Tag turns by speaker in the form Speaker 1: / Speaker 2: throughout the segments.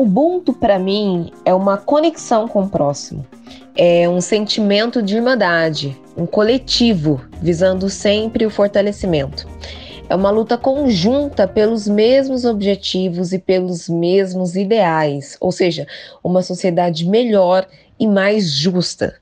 Speaker 1: Ubuntu, para mim, é uma conexão com o próximo. É um sentimento de irmandade, um coletivo, visando sempre o fortalecimento. É uma luta conjunta pelos mesmos objetivos e pelos mesmos ideais, ou seja, uma sociedade melhor e mais justa.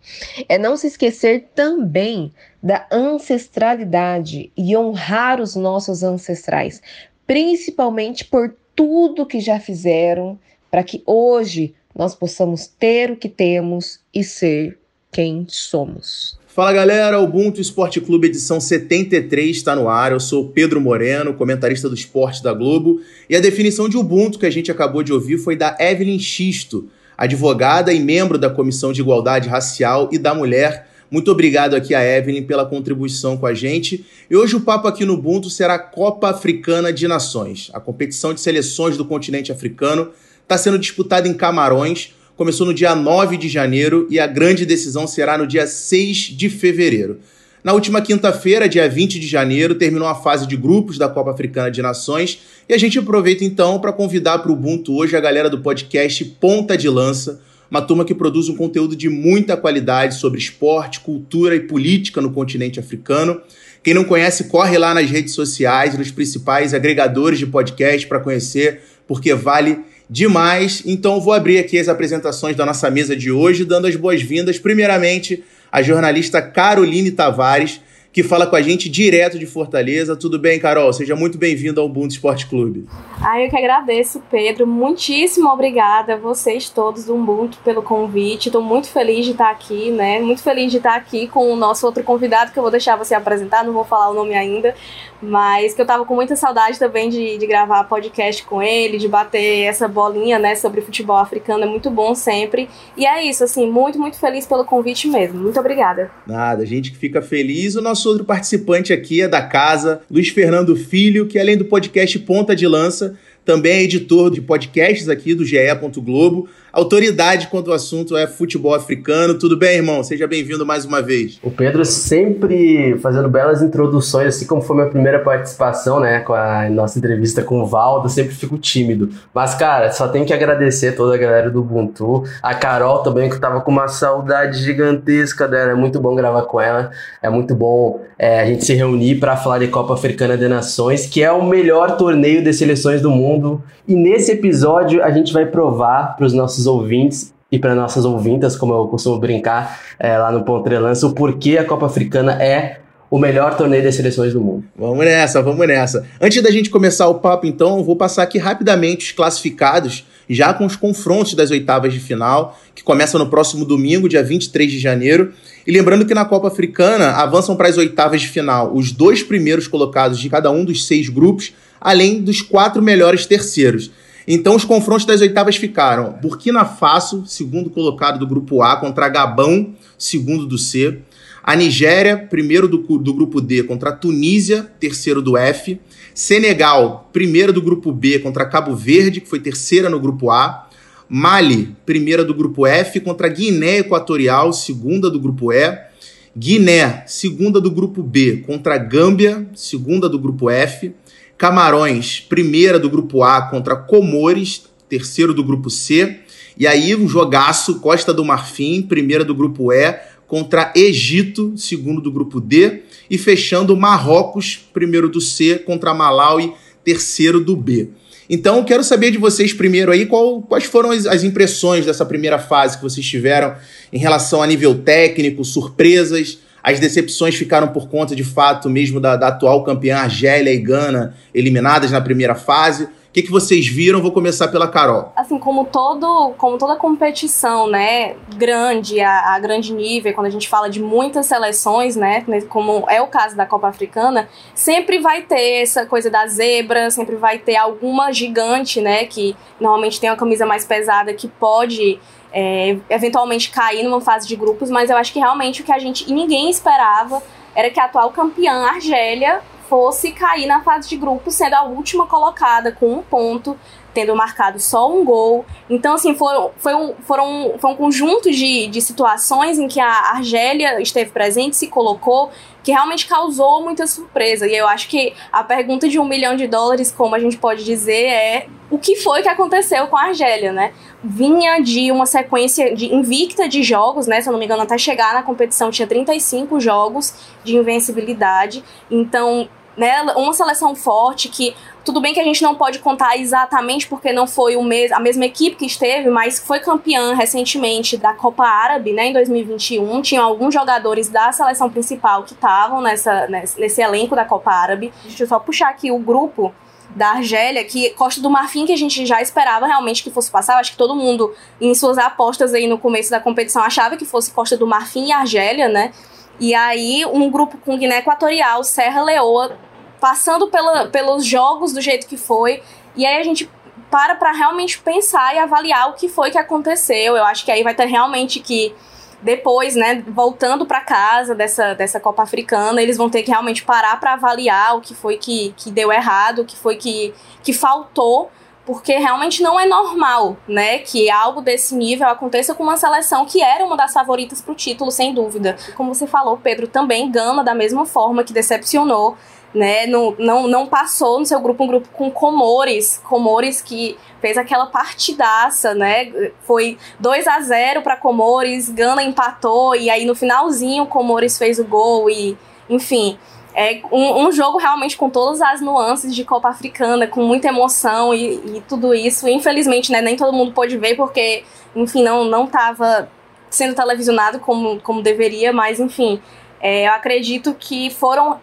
Speaker 1: É não se esquecer também da ancestralidade e honrar os nossos ancestrais, principalmente por tudo que já fizeram para que hoje nós possamos ter o que temos e ser quem somos.
Speaker 2: Fala galera, Ubuntu Esporte Clube edição 73 está no ar. Eu sou Pedro Moreno, comentarista do esporte da Globo, e a definição de Ubuntu que a gente acabou de ouvir foi da Evelyn Xisto, advogada e membro da Comissão de Igualdade Racial e da Mulher. Muito obrigado aqui a Evelyn pela contribuição com a gente. E hoje o papo aqui no Ubuntu será a Copa Africana de Nações, a competição de seleções do continente africano está sendo disputada em Camarões. Começou no dia 9 de janeiro e a grande decisão será no dia 6 de fevereiro. Na última quinta-feira, dia 20 de janeiro, terminou a fase de grupos da Copa Africana de Nações e a gente aproveita então para convidar para o Ubuntu hoje a galera do podcast Ponta de Lança, uma turma que produz um conteúdo de muita qualidade sobre esporte, cultura e política no continente africano. Quem não conhece, corre lá nas redes sociais, nos principais agregadores de podcast para conhecer, porque vale demais. Então vou abrir aqui as apresentações da nossa mesa de hoje, dando as boas-vindas, primeiramente, à jornalista Caroline Tavares, que fala com a gente direto de Fortaleza. Tudo bem, Carol? Seja muito bem-vindo ao Ubuntu Esporte Clube.
Speaker 3: Ah, eu que agradeço, Pedro. Muitíssimo obrigada a vocês todos do Ubuntu pelo convite. Estou muito feliz de estar aqui, né? Muito feliz de estar aqui com o nosso outro convidado, que eu vou deixar você apresentar, não vou falar o nome ainda, mas que eu tava com muita saudade também de, de gravar podcast com ele, de bater essa bolinha, né, sobre futebol africano, é muito bom sempre. E é isso, assim, muito, muito feliz pelo convite mesmo. Muito obrigada.
Speaker 2: Nada, gente que fica feliz. O nosso outro participante aqui é da casa, Luiz Fernando Filho, que além do podcast Ponta de Lança, também é editor de podcasts aqui do GE. Globo autoridade quanto ao assunto é futebol africano. Tudo bem, irmão? Seja bem-vindo mais uma vez.
Speaker 4: O Pedro sempre fazendo belas introduções, assim como foi minha primeira participação, né, com a nossa entrevista com o Valdo, sempre fico tímido. Mas, cara, só tenho que agradecer toda a galera do Ubuntu, a Carol também, que tava com uma saudade gigantesca dela, é muito bom gravar com ela, é muito bom é, a gente se reunir para falar de Copa Africana de Nações, que é o melhor torneio de seleções do mundo. E nesse episódio a gente vai provar para os nossos ouvintes e para nossas ouvintas, como eu costumo brincar é, lá no Pontrelança, o porquê a Copa Africana é o melhor torneio das seleções do mundo.
Speaker 2: Vamos nessa, vamos nessa. Antes da gente começar o papo, então, eu vou passar aqui rapidamente os classificados, já com os confrontos das oitavas de final, que começam no próximo domingo, dia 23 de janeiro. E lembrando que na Copa Africana avançam para as oitavas de final os dois primeiros colocados de cada um dos seis grupos, além dos quatro melhores terceiros. Então os confrontos das oitavas ficaram Burkina Faso, segundo colocado do grupo A, contra Gabão, segundo do C. A Nigéria, primeiro do, do grupo D, contra a Tunísia, terceiro do F. Senegal, primeiro do grupo B, contra Cabo Verde, que foi terceira no grupo A. Mali, primeira do grupo F, contra Guiné Equatorial, segunda do grupo E. Guiné, segunda do grupo B, contra Gâmbia, segunda do grupo F. Camarões, primeira do grupo A contra Comores, terceiro do grupo C. E aí um jogaço, Costa do Marfim, primeira do grupo E, contra Egito, segundo do grupo D. E fechando Marrocos, primeiro do C, contra Malawi, terceiro do B. Então, quero saber de vocês primeiro aí qual, quais foram as, as, impressões dessa primeira fase que vocês tiveram em relação a nível técnico, surpresas, as decepções ficaram por conta, de fato, mesmo da, da atual campeã Argélia e Gana, eliminadas na primeira fase. O que, que vocês viram? Vou começar pela Carol.
Speaker 3: Assim, como todo, como toda competição, né, grande, a, a, grande nível, quando a gente fala de muitas seleções, né, como é o caso da Copa Africana, sempre vai ter essa coisa da zebra, sempre vai ter alguma gigante, né, que normalmente tem uma camisa mais pesada que pode é, eventualmente cair numa fase de grupos, mas eu acho que realmente o que a gente e ninguém esperava era que a atual campeã Argélia fosse cair na fase de grupos, sendo a última colocada com um ponto, tendo marcado só um gol. Então, assim, foram, foi, um, foram, foi um conjunto de, de situações em que a Argélia esteve presente, se colocou, que realmente causou muita surpresa. E eu acho que a pergunta de um milhão de dólares, como a gente pode dizer, é o que foi que aconteceu com a Argélia, né? Vinha de uma sequência de invicta de jogos, né? Se eu não me engano, até chegar na competição tinha 35 jogos de invencibilidade. Então, né, uma seleção forte que tudo bem que a gente não pode contar exatamente porque não foi o mes a mesma equipe que esteve, mas foi campeã recentemente da Copa Árabe, né, em 2021. Tinham alguns jogadores da seleção principal que estavam nessa nesse, nesse elenco da Copa Árabe. Deixa eu só puxar aqui o grupo da Argélia, que Costa do Marfim, que a gente já esperava realmente que fosse passar. Acho que todo mundo, em suas apostas aí no começo da competição, achava que fosse Costa do Marfim e Argélia, né? E aí, um grupo com Guiné Equatorial, Serra Leoa, passando pela, pelos jogos do jeito que foi. E aí a gente para para realmente pensar e avaliar o que foi que aconteceu. Eu acho que aí vai ter realmente que depois, né, voltando para casa dessa, dessa Copa Africana, eles vão ter que realmente parar para avaliar o que foi que, que deu errado, o que foi que, que faltou, porque realmente não é normal, né, que algo desse nível aconteça com uma seleção que era uma das favoritas para o título, sem dúvida. Como você falou, Pedro, também Gana da mesma forma que decepcionou né? Não, não, não passou no seu grupo um grupo com Comores, Comores que fez aquela partidaça, né? Foi 2 a 0 para Comores, Gana empatou e aí no finalzinho Comores fez o gol e, enfim, é um, um, jogo realmente com todas as nuances de Copa Africana, com muita emoção e, e tudo isso. Infelizmente, né, nem todo mundo pôde ver porque, enfim, não não estava sendo televisionado como, como deveria, mas enfim, é, eu acredito que foram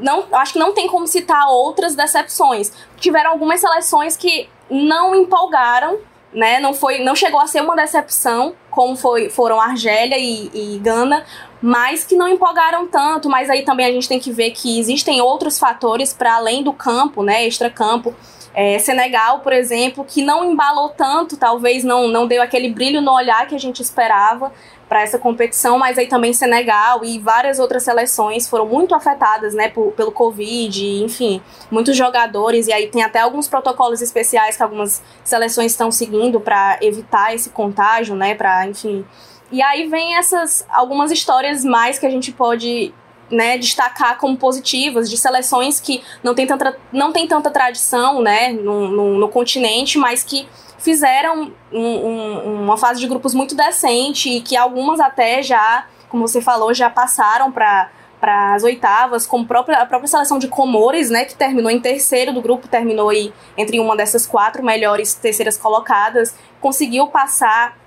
Speaker 3: não, acho que não tem como citar outras decepções. Tiveram algumas seleções que não empolgaram, né? Não foi, não chegou a ser uma decepção, como foi, foram Argélia e, e Gana, mas que não empolgaram tanto. Mas aí também a gente tem que ver que existem outros fatores para além do campo, né? Extra-campo. É, Senegal, por exemplo, que não embalou tanto, talvez não, não deu aquele brilho no olhar que a gente esperava, para essa competição, mas aí também Senegal e várias outras seleções foram muito afetadas, né, por, pelo Covid, enfim, muitos jogadores, e aí tem até alguns protocolos especiais que algumas seleções estão seguindo para evitar esse contágio, né, para, enfim. E aí vem essas algumas histórias mais que a gente pode né, destacar como positivas de seleções que não tem tanta, não tem tanta tradição né, no, no, no continente, mas que fizeram um, um, uma fase de grupos muito decente e que algumas até já, como você falou, já passaram para para as oitavas, própria, a própria seleção de Comores, né, que terminou em terceiro do grupo, terminou aí entre uma dessas quatro melhores terceiras colocadas, conseguiu passar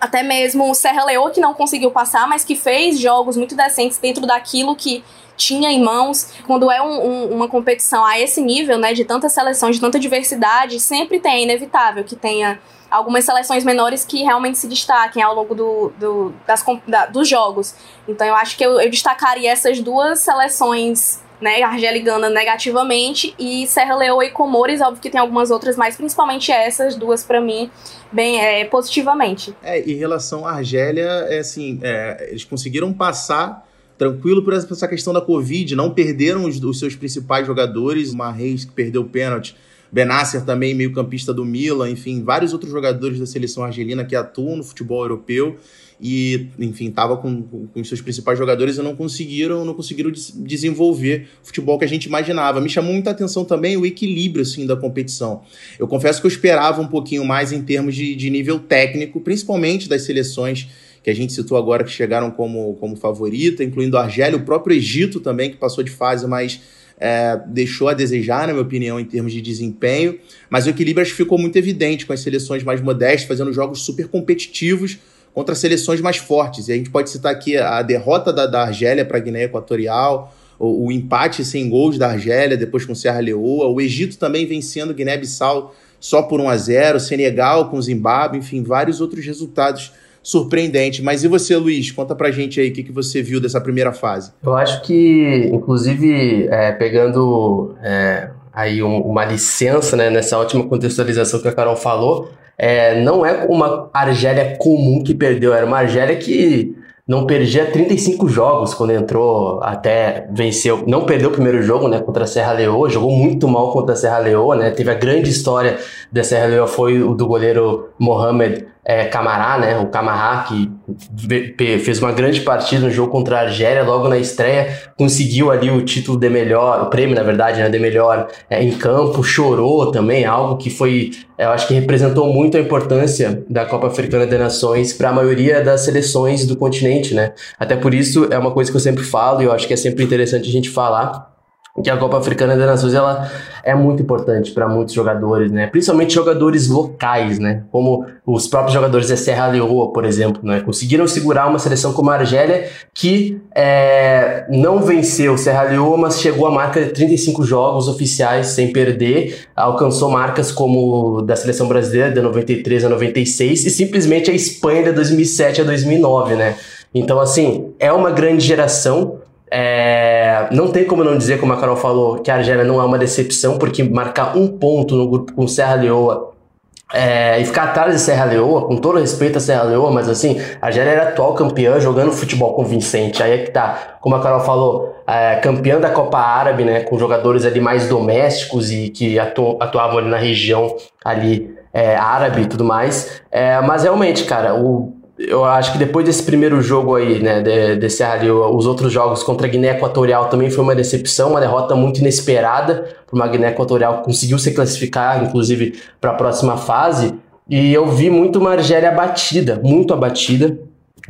Speaker 3: até mesmo o Serra Leoa, que não conseguiu passar, mas que fez jogos muito decentes dentro daquilo que tinha em mãos. Quando é um, um, uma competição a esse nível, né, de tanta seleção, de tanta diversidade, sempre tem, é inevitável que tenha algumas seleções menores que realmente se destaquem ao longo do, do das, da, dos jogos. Então eu acho que eu, eu destacaria essas duas seleções né, e Gana negativamente e Serra Leoa e Comores, óbvio que tem algumas outras, mas principalmente essas duas para mim bem é, positivamente.
Speaker 2: É, em relação à Argélia, é assim, é, eles conseguiram passar tranquilo por essa questão da Covid, não perderam os, os seus principais jogadores, uma Reis que perdeu o pênalti, Benasser também, meio campista do Milan, enfim, vários outros jogadores da seleção argelina que atuam no futebol europeu e, enfim, tava com, com seus principais jogadores e não conseguiram, não conseguiram des desenvolver o futebol que a gente imaginava. Me chamou muita atenção também o equilíbrio, assim, da competição. Eu confesso que eu esperava um pouquinho mais em termos de, de nível técnico, principalmente das seleções que a gente citou agora que chegaram como, como favorita, incluindo a Argélia, o próprio Egito também, que passou de fase, mas é, deixou a desejar, na minha opinião, em termos de desempenho. Mas o equilíbrio acho que ficou muito evidente com as seleções mais modestas, fazendo jogos super competitivos contra seleções mais fortes. E a gente pode citar aqui a derrota da, da Argélia para a Guiné Equatorial, o, o, empate sem gols da Argélia, depois com Serra Leoa, o Egito também vencendo Guiné-Bissau só por 1 a 0 Senegal com Zimbábue, enfim, vários outros resultados surpreendente. Mas e você, Luiz? Conta pra gente aí o que, que você viu dessa primeira fase.
Speaker 4: Eu acho que, inclusive, é, pegando é, aí um, uma licença né, nessa última contextualização que a Carol falou, é, não é uma Argélia comum que perdeu, era uma Argélia que não perdia 35 jogos quando entrou, até venceu. Não perdeu o primeiro jogo, né, contra a Serra Leoa, jogou muito mal contra a Serra Leoa, né? Teve a grande história da Serra Leoa foi o do goleiro Mohamed é, Camará, né? O Camará, que fez uma grande partida no jogo contra a Argélia, logo na estreia, conseguiu ali o título de melhor, o prêmio, na verdade, né, de melhor é, em campo, chorou também, algo que foi, eu acho que representou muito a importância da Copa Africana de Nações para a maioria das seleções do continente, né? Até por isso é uma coisa que eu sempre falo e eu acho que é sempre interessante a gente falar que a Copa Africana das Nações ela é muito importante para muitos jogadores, né? Principalmente jogadores locais, né? Como os próprios jogadores da Serra Leoa, por exemplo, né? Conseguiram segurar uma seleção como a Argélia que é, não venceu Serra Leoa, mas chegou à marca de 35 jogos oficiais sem perder, alcançou marcas como da seleção brasileira de 93 a 96 e simplesmente a Espanha de 2007 a 2009, né? Então, assim, é uma grande geração, é, não tem como não dizer, como a Carol falou, que a Argélia não é uma decepção, porque marcar um ponto no grupo com Serra Leoa é, e ficar atrás de Serra Leoa, com todo respeito a Serra Leoa, mas assim, a Argélia era atual campeã jogando futebol convincente. Aí é que tá, como a Carol falou, é, campeã da Copa Árabe, né, com jogadores ali mais domésticos e que atu atuavam ali na região ali é, árabe e tudo mais. É, mas realmente, cara, o eu acho que depois desse primeiro jogo aí, né, de, desse ali, os outros jogos contra a Guiné Equatorial também foi uma decepção, uma derrota muito inesperada para uma Guiné Equatorial que conseguiu se classificar, inclusive, para a próxima fase. E eu vi muito uma Argélia abatida, muito abatida.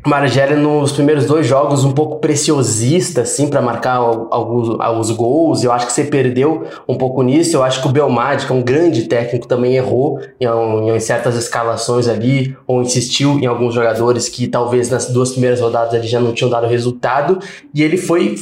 Speaker 4: Margélia nos primeiros dois jogos um pouco preciosista, assim, para marcar alguns, alguns gols. Eu acho que você perdeu um pouco nisso. Eu acho que o Belmadi, que é um grande técnico, também errou em, em, certas escalações ali, ou insistiu em alguns jogadores que talvez nas duas primeiras rodadas ali já não tinham dado resultado. E ele foi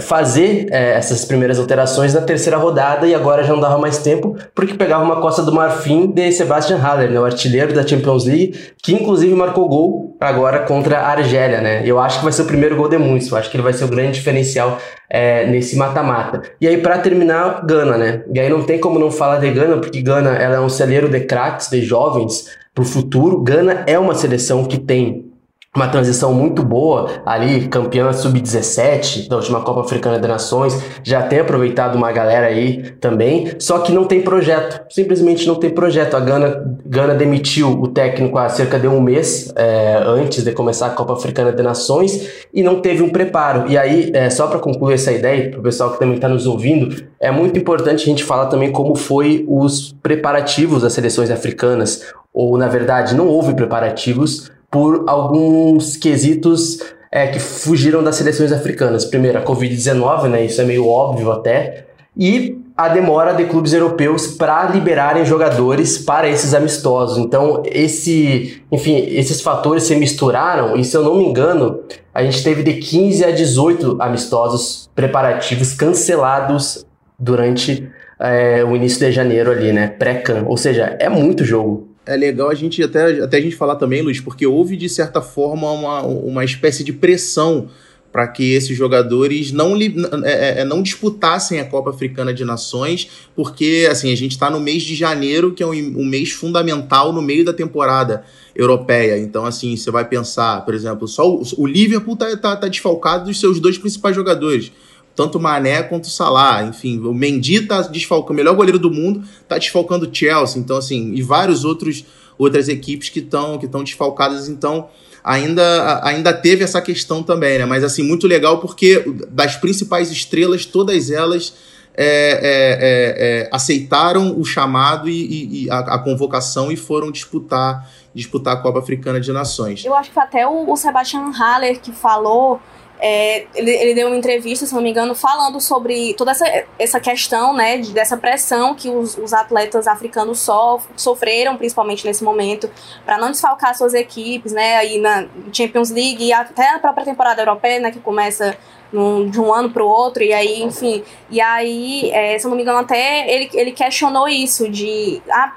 Speaker 4: fazer é, essas primeiras alterações na terceira rodada e agora já não dava mais tempo porque pegava uma Costa do Marfim de Sebastian Haller, né, o artilheiro da Champions League, que inclusive marcou gol agora contra a Argélia, né? Eu acho que vai ser o primeiro gol de muitos, eu acho que ele vai ser o grande diferencial é, nesse mata-mata. E aí para terminar, Gana, né? E aí não tem como não falar de Gana, porque Gana ela é um celeiro de craques, de jovens para o futuro. Gana é uma seleção que tem uma transição muito boa ali, campeã sub-17 da última Copa Africana das Nações, já tem aproveitado uma galera aí também, só que não tem projeto, simplesmente não tem projeto. A Gana, Gana demitiu o técnico há cerca de um mês é, antes de começar a Copa Africana das Nações e não teve um preparo. E aí, é, só para concluir essa ideia, para o pessoal que também está nos ouvindo, é muito importante a gente falar também como foi os preparativos das seleções africanas, ou na verdade não houve preparativos por alguns quesitos é, que fugiram das seleções africanas. Primeiro, a Covid-19, né? Isso é meio óbvio até. E a demora de clubes europeus para liberarem jogadores para esses amistosos. Então, esse, enfim, esses fatores se misturaram e se eu não me engano, a gente teve de 15 a 18 amistosos preparativos cancelados durante é, o início de janeiro ali, né? Pré-can. Ou seja, é muito jogo
Speaker 2: é legal a gente até, até a gente falar também, Luiz, porque houve de certa forma uma, uma espécie de pressão para que esses jogadores não, é, é, é, não disputassem a Copa Africana de Nações, porque assim a gente está no mês de janeiro, que é um, um, mês fundamental no meio da temporada europeia. Então, assim, você vai pensar, por exemplo, só o, o Liverpool está tá, tá desfalcado dos seus dois principais jogadores tanto Mané quanto Salah. Enfim, o Mendy tá desfalcando, o melhor goleiro do mundo, tá desfalcando o Chelsea. Então, assim, e vários outros outras equipes que estão que estão desfalcadas. Então, ainda ainda teve essa questão também, né? Mas assim, muito legal porque das principais estrelas, todas elas é, é, é, é aceitaram o chamado e, e, e a, a, convocação e foram disputar disputar a Copa Africana de Nações.
Speaker 3: Eu acho que até o, o Sebastian Haller que falou é, ele, ele, deu uma entrevista, se não me engano, falando sobre toda essa, essa questão, né, de, dessa pressão que os, os atletas africanos sof, sofreram, principalmente nesse momento, para não desfalcar suas equipes, né, aí na Champions League e até na própria temporada europeia, né, que começa num, de um ano para o outro, e aí, enfim, e aí, é, se não me engano, até ele, ele questionou isso, de, ah,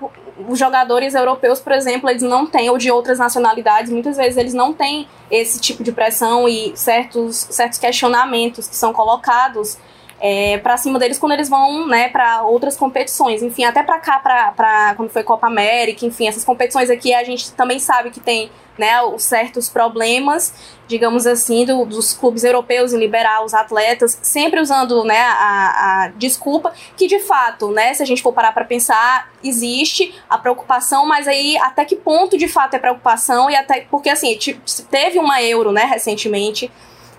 Speaker 3: os jogadores europeus, por exemplo, eles não têm, ou de outras nacionalidades, muitas vezes eles não têm esse tipo de pressão e certos, certos questionamentos que são colocados é, para cima deles quando eles vão, né, para outras competições. Enfim, até para cá, para quando foi Copa América, enfim, essas competições aqui a gente também sabe que tem né, os certos problemas, digamos assim, do, dos clubes europeus em liberar os atletas, sempre usando né, a, a desculpa que de fato, né, se a gente for parar para pensar, existe a preocupação, mas aí até que ponto de fato é preocupação e até porque assim teve uma euro, né, recentemente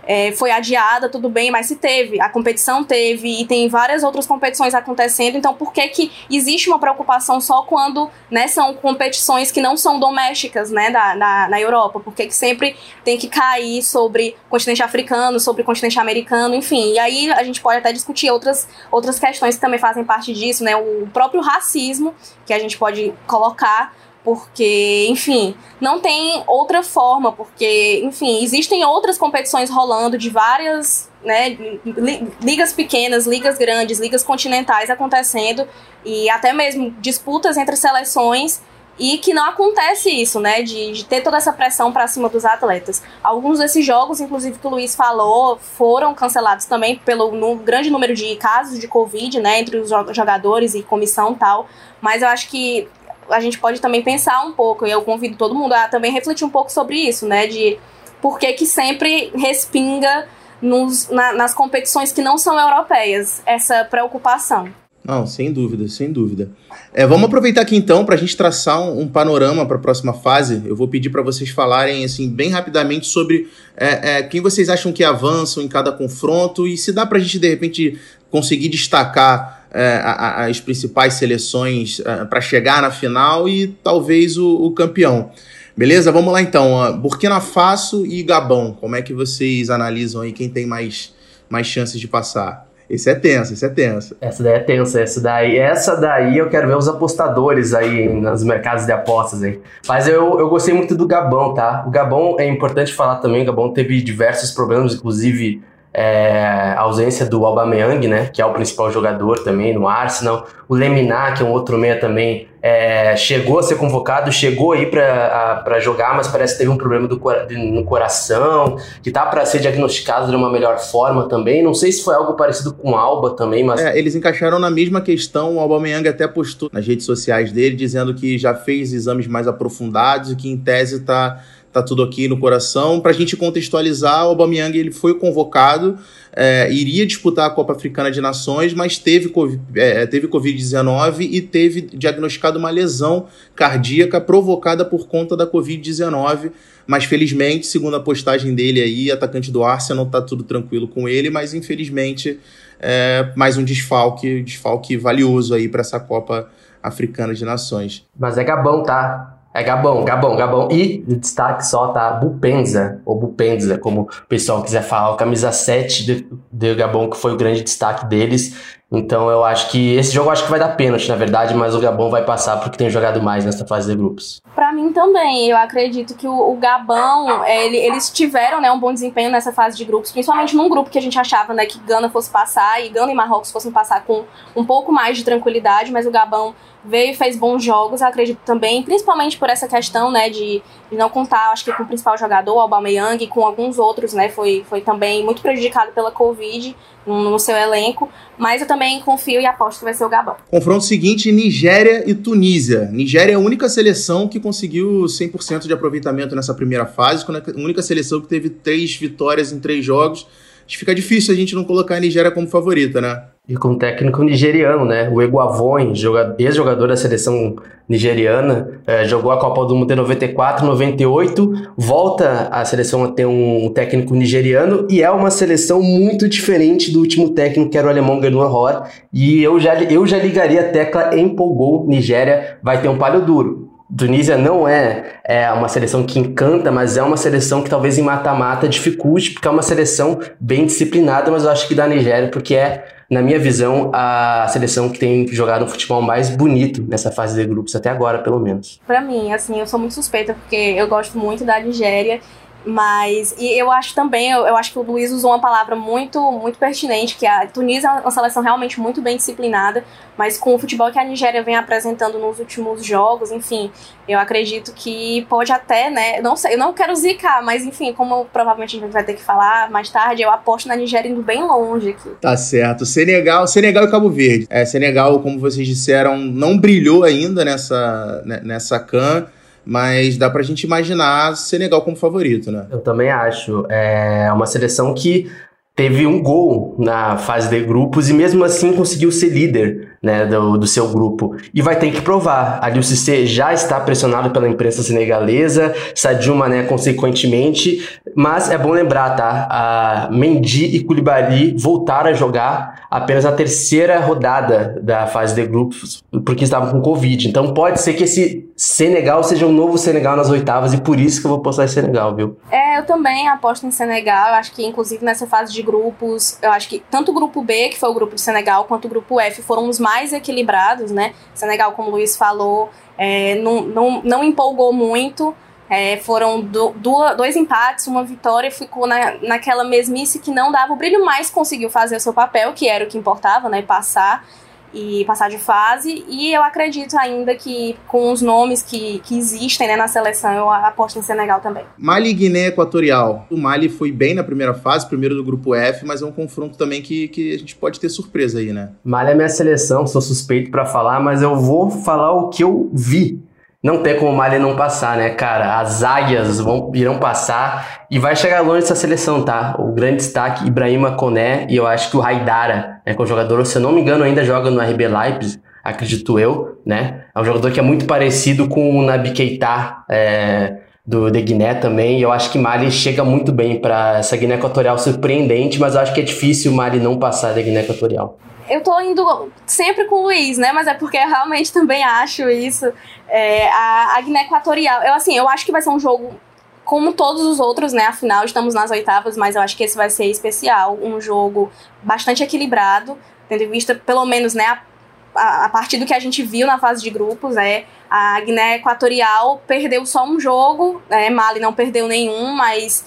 Speaker 3: é, foi adiada, tudo bem, mas se teve, a competição teve e tem várias outras competições acontecendo, então por que que existe uma preocupação só quando, né, são competições que não são domésticas, né, da, da, na Europa? Por que que sempre tem que cair sobre continente africano, sobre continente americano, enfim, e aí a gente pode até discutir outras, outras questões que também fazem parte disso, né, o próprio racismo, que a gente pode colocar, porque, enfim, não tem outra forma, porque, enfim, existem outras competições rolando de várias, né, ligas pequenas, ligas grandes, ligas continentais acontecendo e até mesmo disputas entre seleções e que não acontece isso, né, de, de ter toda essa pressão para cima dos atletas. Alguns desses jogos, inclusive que o Luiz falou, foram cancelados também pelo grande número de casos de Covid, né, entre os jogadores e comissão tal, mas eu acho que a gente pode também pensar um pouco, e eu convido todo mundo a também refletir um pouco sobre isso, né? De por que, que sempre respinga nos, na, nas competições que não são europeias essa preocupação.
Speaker 2: Não, sem dúvida, sem dúvida. É, vamos aproveitar aqui então para a gente traçar um, um panorama para a próxima fase. Eu vou pedir para vocês falarem assim bem rapidamente sobre é, é, quem vocês acham que avançam em cada confronto e se dá para a gente de repente conseguir destacar é, as principais seleções é, para chegar na final e talvez o, o, campeão. Beleza? Vamos lá então. Burkina Faso e Gabão. Como é que vocês analisam aí quem tem mais, mais chances de passar? Esse é tenso, esse é tenso.
Speaker 4: Essa daí é tensa, essa daí. Essa daí eu quero ver os apostadores aí nos mercados de apostas aí. Mas eu, eu gostei muito do Gabão, tá? O Gabão é importante falar também, o Gabão teve diversos problemas, inclusive é, a ausência do Aubameyang, né, que é o principal jogador também no Arsenal, o Leminar, que é um outro meia também, é, chegou a ser convocado, chegou aí para jogar, mas parece que teve um problema do, no coração, que tá para ser diagnosticado de uma melhor forma também. Não sei se foi algo parecido com o Alba também, mas...
Speaker 2: É, eles encaixaram na mesma questão, o Aubameyang até postou nas redes sociais dele, dizendo que já fez exames mais aprofundados e que em tese tá tá tudo aqui no coração. Para a gente contextualizar, o Aubameyang ele foi convocado, é, iria disputar a Copa Africana de Nações, mas teve, é, teve Covid-19 e teve diagnosticado uma lesão cardíaca provocada por conta da Covid-19. Mas felizmente, segundo a postagem dele aí, atacante do Arsenal, tá tudo tranquilo com ele, mas infelizmente é mais um desfalque, desfalque valioso aí para essa Copa Africana de Nações.
Speaker 4: Mas é Gabão, tá? É Gabão, Gabão, Gabão. E de destaque só tá Bupenza, ou Bupenza, como o pessoal quiser falar, o camisa 7 de, de Gabão, que foi o grande destaque deles. Então eu acho que esse jogo acho que vai dar pênalti, na verdade, mas o Gabão vai passar porque tem jogado mais nessa fase de grupos.
Speaker 3: Para mim também, eu acredito que o, o Gabão, é, ele, eles tiveram né, um bom desempenho nessa fase de grupos, principalmente num grupo que a gente achava né, que Gana fosse passar e Gana e Marrocos fossem passar com um pouco mais de tranquilidade, mas o Gabão veio e fez bons jogos, acredito também, principalmente por essa questão, né, de, de não contar, acho que com o principal jogador, o Aubameyang, e com alguns outros, né, foi, foi também muito prejudicado pela Covid no, seu elenco, mas eu também confio e aposto que vai ser o Gabão.
Speaker 2: Confronto seguinte, Nigéria e Tunísia. Nigéria é a única seleção que conseguiu 100% de aproveitamento nessa primeira fase, a única seleção que teve três vitórias em três jogos, fica difícil a gente não colocar a Nigéria como favorita, né?
Speaker 4: E com o técnico nigeriano, né? O Eguavon, ex-jogador da seleção nigeriana, é, jogou a Copa do Mundo em 94, 98, volta a seleção a ter um técnico nigeriano e é uma seleção muito diferente do último técnico que era o alemão Gernot Rohr. E eu já, eu já ligaria a tecla empolgou, Nigéria vai ter um palho duro. Tunísia não é, é uma seleção que encanta, mas é uma seleção que talvez em mata-mata dificulte, porque é uma seleção bem disciplinada, mas eu acho que da Nigéria, porque é na minha visão, a seleção que tem jogado um futebol mais bonito nessa fase de grupos, até agora, pelo menos.
Speaker 3: Para mim, assim, eu sou muito suspeita, porque eu gosto muito da Nigéria Mas, e eu acho também, eu, eu, acho que o Luiz usou uma palavra muito, muito pertinente, que a Tunísia é uma seleção realmente muito bem disciplinada, mas com o futebol que a Nigéria vem apresentando nos últimos jogos, enfim, eu acredito que pode até, né, não sei, eu não quero zicar, mas enfim, como provavelmente a gente vai ter que falar mais tarde, eu aposto na Nigéria indo bem longe aqui.
Speaker 2: Tá certo. Senegal, Senegal e Cabo Verde. É, Senegal, como vocês disseram, não brilhou ainda nessa, né, nessa CAN mas dá pra gente imaginar Senegal como favorito, né?
Speaker 4: Eu também acho. É uma seleção que teve um gol na fase de grupos e mesmo assim conseguiu ser líder né, do, do seu grupo. E vai ter que provar. Ali o Cissé já está pressionado pela imprensa senegalesa, Sadio Mané consequentemente, mas é bom lembrar, tá? A Mendy e Koulibaly voltaram a jogar apenas na terceira rodada da fase de grupos, porque estavam com Covid. Então pode ser que esse Senegal seja um novo Senegal nas oitavas e por isso que eu vou postar em Senegal, viu?
Speaker 3: É, eu também aposto em Senegal. Eu acho que, inclusive, nessa fase de grupos, eu acho que tanto o grupo B, que foi o grupo de Senegal, quanto o grupo F foram os mais equilibrados, né? Senegal, como o Luiz falou, é, não, não, não empolgou muito. É, foram do, do, dois empates, uma vitória, ficou na, naquela mesmice que não dava o brilho, mas conseguiu fazer o seu papel, que era o que importava, né? Passar e passar de fase. E eu acredito ainda que com os nomes que, que existem né, na seleção, eu aposto em Senegal também.
Speaker 2: Mali e Guiné Equatorial. O Mali foi bem na primeira fase, primeiro do grupo F, mas é um confronto também que, que a gente pode ter surpresa aí, né?
Speaker 4: Mali é minha seleção, sou suspeito para falar, mas eu vou falar o que eu vi não tem como o Mali não passar, né, cara? As águias vão, irão passar e vai chegar longe essa seleção, tá? O grande destaque, Ibrahima Koné, e eu acho que o Haidara, né, que é um jogador, se eu não me engano, ainda joga no RB Leipzig, acredito eu, né? É um jogador que é muito parecido com o Nabi Keita, é, do de Guiné também, e eu acho que Mali chega muito bem para essa Guiné Equatorial surpreendente, mas eu acho que é difícil o Mali não passar da Guiné Equatorial
Speaker 3: eu tô indo sempre com o Luiz, né? Mas é porque eu realmente também acho isso. É, a, a Guiné Equatorial, eu assim, eu acho que vai ser um jogo como todos os outros, né? Afinal, estamos nas oitavas, mas eu acho que esse vai ser especial. Um jogo bastante equilibrado, tendo em vista, pelo menos, né? A, a, partir do que a gente viu na fase de grupos, é a Guiné Equatorial perdeu só um jogo, né? Mali não perdeu nenhum, mas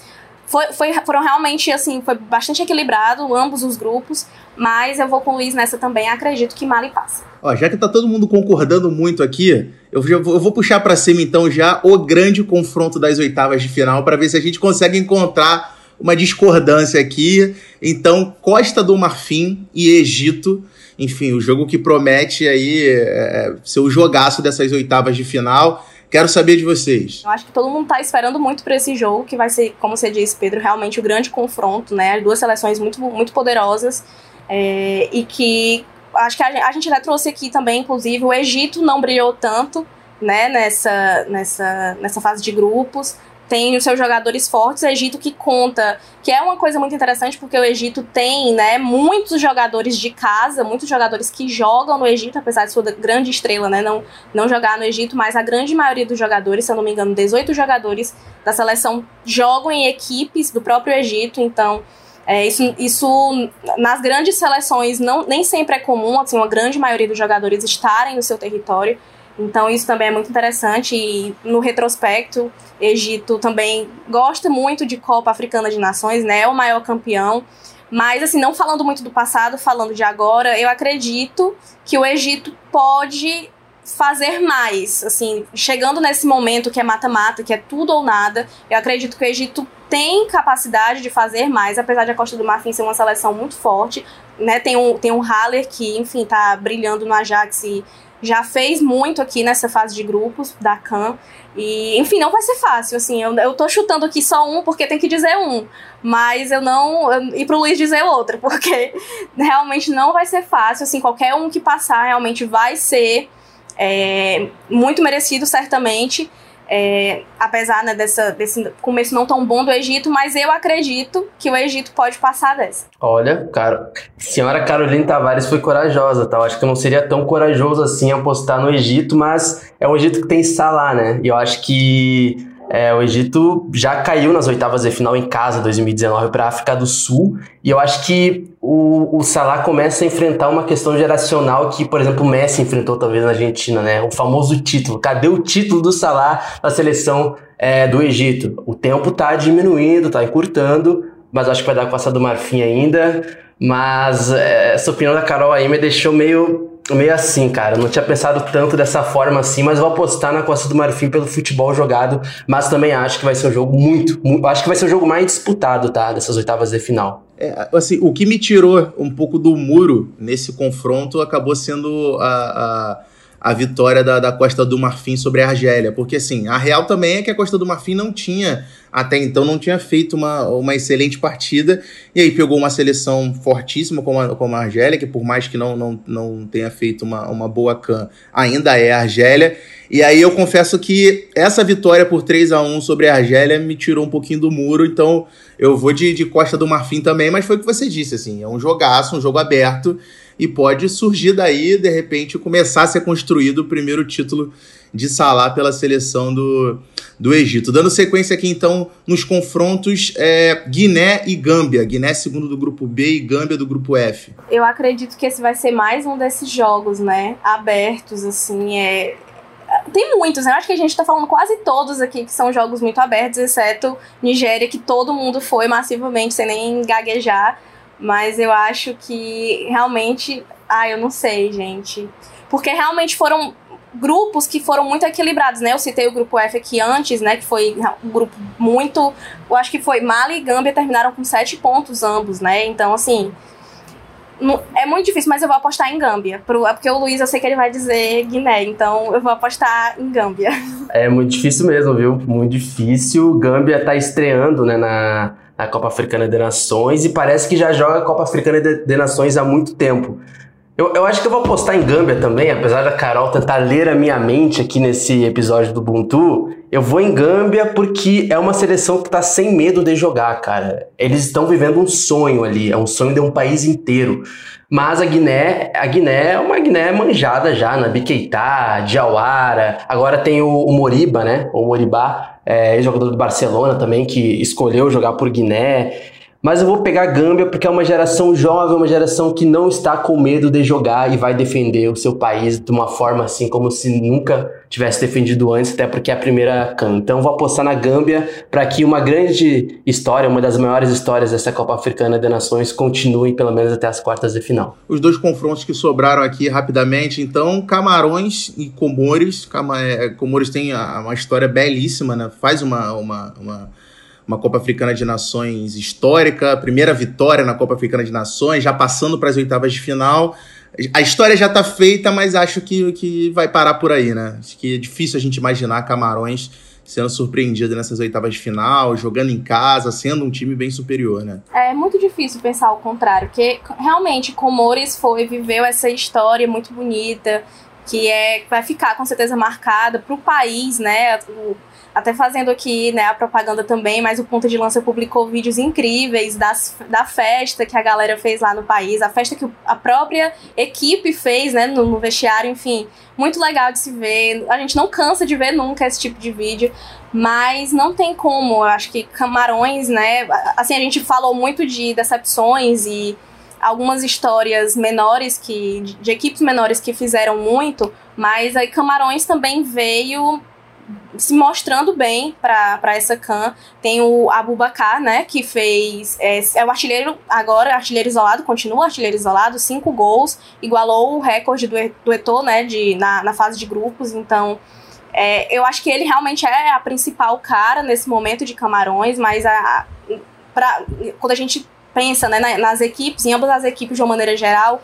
Speaker 3: foi, foi, foram realmente, assim, foi bastante equilibrado, ambos os grupos, mas eu vou com o Luiz nessa também, acredito que Mali passa.
Speaker 2: Ó, já que tá todo mundo concordando muito aqui, eu, já vou, eu vou puxar para cima então já o grande confronto das oitavas de final para ver se a gente consegue encontrar uma discordância aqui. Então, Costa do Marfim e Egito, enfim, o jogo que promete aí é, ser o jogaço dessas oitavas de final. Quero saber de vocês.
Speaker 3: Eu acho que todo mundo está esperando muito para esse jogo, que vai ser, como você disse, Pedro, realmente o grande confronto, né? As duas seleções muito, muito poderosas é, e que acho que a, a gente já trouxe aqui também, inclusive, o Egito não brilhou tanto, né? Nessa, nessa, nessa fase de grupos tem os seus jogadores fortes, o Egito que conta, que é uma coisa muito interessante porque o Egito tem, né, muitos jogadores de casa, muitos jogadores que jogam no Egito, apesar de sua grande estrela, né, não, não jogar no Egito, mas a grande maioria dos jogadores, se eu não me engano, 18 jogadores da seleção jogam em equipes do próprio Egito, então é, isso, isso nas grandes seleções não, nem sempre é comum, assim, uma grande maioria dos jogadores estarem no seu território. Então isso também é muito interessante e no retrospecto, Egito também gosta muito de Copa Africana de Nações, né? É o maior campeão. Mas assim, não falando muito do passado, falando de agora, eu acredito que o Egito pode fazer mais, assim, chegando nesse momento que é mata-mata, que é tudo ou nada, eu acredito que o Egito tem capacidade de fazer mais, apesar de a Costa do Marfim ser uma seleção muito forte, né, tem um, tem um Haller que, enfim, tá brilhando no Ajax e já fez muito aqui nessa fase de grupos da CAN. E, enfim, não vai ser fácil, assim, eu, eu tô chutando aqui só um porque tem que dizer um, mas eu não, eu, e pro Luiz dizer outro, porque realmente não vai ser fácil, assim, qualquer um que passar realmente vai ser é, muito merecido, certamente, é, apesar né, dessa, desse começo não tão bom do Egito, mas eu acredito que o Egito pode passar dessa.
Speaker 4: Olha, cara, senhora Caroline Tavares foi corajosa, tá? Eu acho que eu não seria tão corajoso assim apostar no Egito, mas é um Egito que tem Salah, né? E eu acho que É, o Egito já caiu nas oitavas de final em casa 2019 para a África do Sul e eu acho que o, o Salah começa a enfrentar uma questão geracional que, por exemplo, o Messi enfrentou talvez na Argentina, né? O famoso título. Cadê o título do Salah na seleção é, do Egito? O tempo tá diminuindo, tá encurtando, mas acho que vai dar com a do Marfim ainda. Mas é, essa opinião da Carol aí me deixou meio meio assim, cara. Não tinha pensado tanto dessa forma assim, mas vou apostar na Costa do Marfim pelo futebol jogado. Mas também acho que vai ser um jogo muito, muito acho que vai ser o jogo mais disputado, tá? Dessas oitavas de final.
Speaker 2: É, assim, o que me tirou um pouco do muro nesse confronto acabou sendo a, a a vitória da, da Costa do Marfim sobre a Argélia. Porque, assim, a real também é que a Costa do Marfim não tinha, até então, não tinha feito uma, uma excelente partida. E aí pegou uma seleção fortíssima como a, como a Argélia, que por mais que não, não, não tenha feito uma, uma boa can, ainda é a Argélia. E aí eu confesso que essa vitória por 3 a 1 sobre a Argélia me tirou um pouquinho do muro, então eu vou de, de Costa do Marfim também, mas foi o que você disse, assim, é um jogaço, um jogo aberto e pode surgir daí, de repente, começar a ser construído o primeiro título de Salah pela seleção do, do Egito. Dando sequência aqui, então, nos confrontos é, Guiné e Gâmbia. Guiné segundo do grupo B e Gâmbia do grupo F.
Speaker 3: Eu acredito que esse vai ser mais um desses jogos, né? Abertos, assim, é... Tem muitos, né? Eu acho que a gente tá falando quase todos aqui que são jogos muito abertos, exceto Nigéria, que todo mundo foi massivamente, sem nem gaguejar. Mas eu acho que realmente. Ah, eu não sei, gente. Porque realmente foram grupos que foram muito equilibrados, né? Eu citei o grupo F aqui antes, né? Que foi um grupo muito. Eu acho que foi Mali e Gâmbia terminaram com sete pontos ambos, né? Então, assim. É muito difícil, mas eu vou apostar em Gâmbia. Porque o Luiz, eu sei que ele vai dizer Guiné, então eu vou apostar em Gâmbia.
Speaker 4: É muito difícil mesmo, viu? Muito difícil. Gâmbia tá estreando, né, na, a Copa Africana de Nações e parece que já joga a Copa Africana de, de Nações há muito tempo. Eu, eu, acho que eu vou apostar em Gâmbia também, apesar da Carol tentar ler a minha mente aqui nesse episódio do Ubuntu. Eu vou em Gâmbia porque é uma seleção que tá sem medo de jogar, cara. Eles estão vivendo um sonho ali, é um sonho de um país inteiro. Mas a Guiné, a Guiné é uma Guiné manjada já, na Biqueitá, Diawara, agora tem o, o Moriba, né? O Moribá, é, jogador do Barcelona também, que escolheu jogar por Guiné. Mas eu vou pegar a Gâmbia porque é uma geração jovem, uma geração que não está com medo de jogar e vai defender o seu país de uma forma assim como se nunca tivesse defendido antes, até porque é a primeira CAN. Então vou apostar na Gâmbia para que uma grande história, uma das maiores histórias dessa Copa Africana de Nações continue pelo menos até as quartas de final.
Speaker 2: Os dois confrontos que sobraram aqui rapidamente, então Camarões e Comores. É, Comores tem uma história belíssima, né? Faz uma, uma, uma uma Copa Africana de Nações histórica, primeira vitória na Copa Africana de Nações, já passando para as oitavas de final. A história já está feita, mas acho que, que vai parar por aí, né? Acho que é difícil a gente imaginar Camarões sendo surpreendido nessas oitavas de final, jogando em casa, sendo um time bem superior, né?
Speaker 3: É muito difícil pensar o contrário, porque realmente Comores foi, viveu essa história muito bonita, que é vai ficar com certeza marcada para o país, né? O, até fazendo aqui né, a propaganda também, mas o Ponta de Lança publicou vídeos incríveis das, da festa que a galera fez lá no país, a festa que a própria equipe fez né, no, no vestiário, enfim, muito legal de se ver. A gente não cansa de ver nunca esse tipo de vídeo, mas não tem como. Eu acho que Camarões, né? Assim, a gente falou muito de decepções e algumas histórias menores que de, equipes menores que fizeram muito, mas aí Camarões também veio se mostrando bem para essa can. Tem o Abubacar, né, que fez. É, é, o artilheiro, agora artilheiro isolado, continua artilheiro isolado, cinco gols, igualou o recorde do, do Eto'o, né, de, na, na fase de grupos. Então, é, eu acho que ele realmente é a principal cara nesse momento de Camarões, mas a, pra, quando a gente pensa né, nas equipes, em ambas as equipes de uma maneira geral,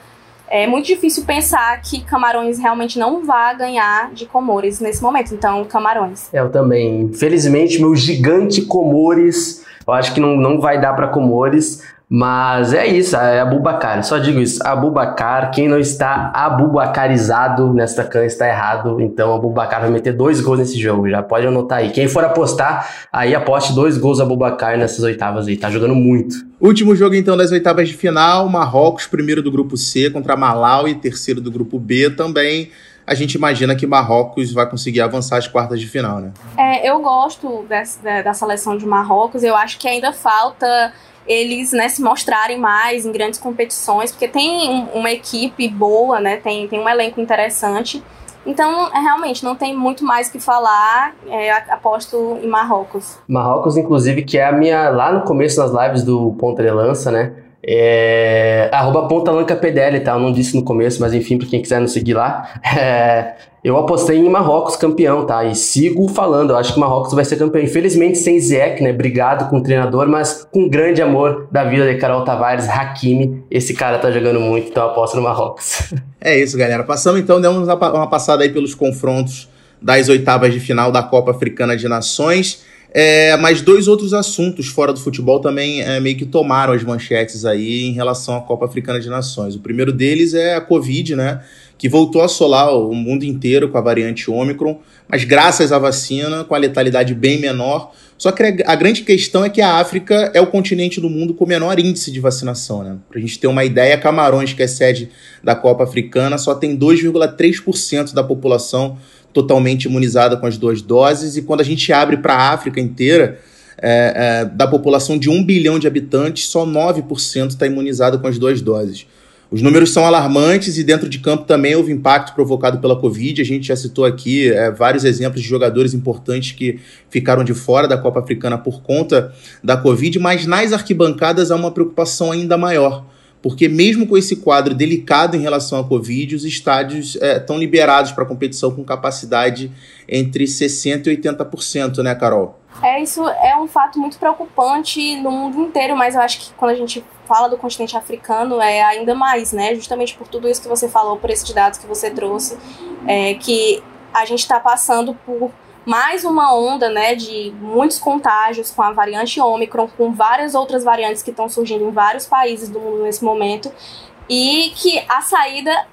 Speaker 3: é muito difícil pensar que Camarões realmente não vá ganhar de Comores nesse momento. Então, Camarões.
Speaker 4: Eu também. Infelizmente, meu gigante Comores, eu acho que não, não vai dar para Comores. Mas é isso, é Abubacar. Só digo isso, Abubacar. Quem não está abubacarizado nesta can está errado. Então, Abubacar vai meter dois gols nesse jogo. Já pode anotar aí. Quem for apostar, aí aposte dois gols Abubacar nessas oitavas aí. Tá jogando muito.
Speaker 2: Último jogo então das oitavas de final: Marrocos, primeiro do grupo C contra Malawi, terceiro do grupo B também. a gente imagina que Marrocos vai conseguir avançar às quartas de final, né?
Speaker 3: É, eu gosto dessa, da seleção de Marrocos, eu acho que ainda falta eles né, se mostrarem mais em grandes competições, porque tem uma equipe boa, né, tem, tem um elenco interessante. Então, é, realmente, não tem muito mais que falar. É, aposto em Marrocos.
Speaker 4: Marrocos, inclusive, que é a minha. Lá no começo das lives do Ponta de Lança, né? É, arroba PDL, tá? Eu não disse no começo, mas enfim, para quem quiser nos seguir lá. É, eu apostei em Marrocos campeão, tá? E sigo falando, eu acho que Marrocos vai ser campeão. Infelizmente sem Ziyech, né? Brigado com o treinador, mas com grande amor da vida de Carol Tavares, Hakimi. Esse cara tá jogando muito, então aposto no Marrocos.
Speaker 2: É isso, galera. Passamos então, demos uma passada aí pelos confrontos das oitavas de final da Copa Africana de Nações. É, mas dois outros assuntos fora do futebol também é, meio que tomaram as manchetes aí em relação à Copa Africana de Nações. O primeiro deles é a Covid, né? Que voltou a assolar o mundo inteiro com a variante Ômicron, mas graças à vacina, com a letalidade bem menor. Só que a grande questão é que a África é o continente do mundo com menor índice de vacinação, né? Pra gente ter uma ideia, Camarões, que é sede da Copa Africana, só tem 2,3% da população totalmente imunizada com as duas doses, e quando a gente abre para a África inteira, é, é, da população de 1 bilhão de habitantes, só 9% está imunizado com as duas doses. Os números são alarmantes e dentro de campo também houve impacto provocado pela Covid. A gente já citou aqui é, vários exemplos de jogadores importantes que ficaram de fora da Copa Africana por conta da Covid, mas nas arquibancadas há uma preocupação ainda maior porque mesmo com esse quadro delicado em relação à Covid, os estádios estão é, liberados para competição com capacidade entre 60% e 80%, né, Carol?
Speaker 3: É, isso é um fato muito preocupante no mundo inteiro, mas eu acho que quando a gente fala do continente africano é ainda mais, né? Justamente por tudo isso que você falou, por esses dados que você trouxe, é, que a gente está passando por mais uma onda né, de muitos contágios com a variante Ômicron, com várias outras variantes que estão surgindo em vários países do mundo nesse momento, e que a saída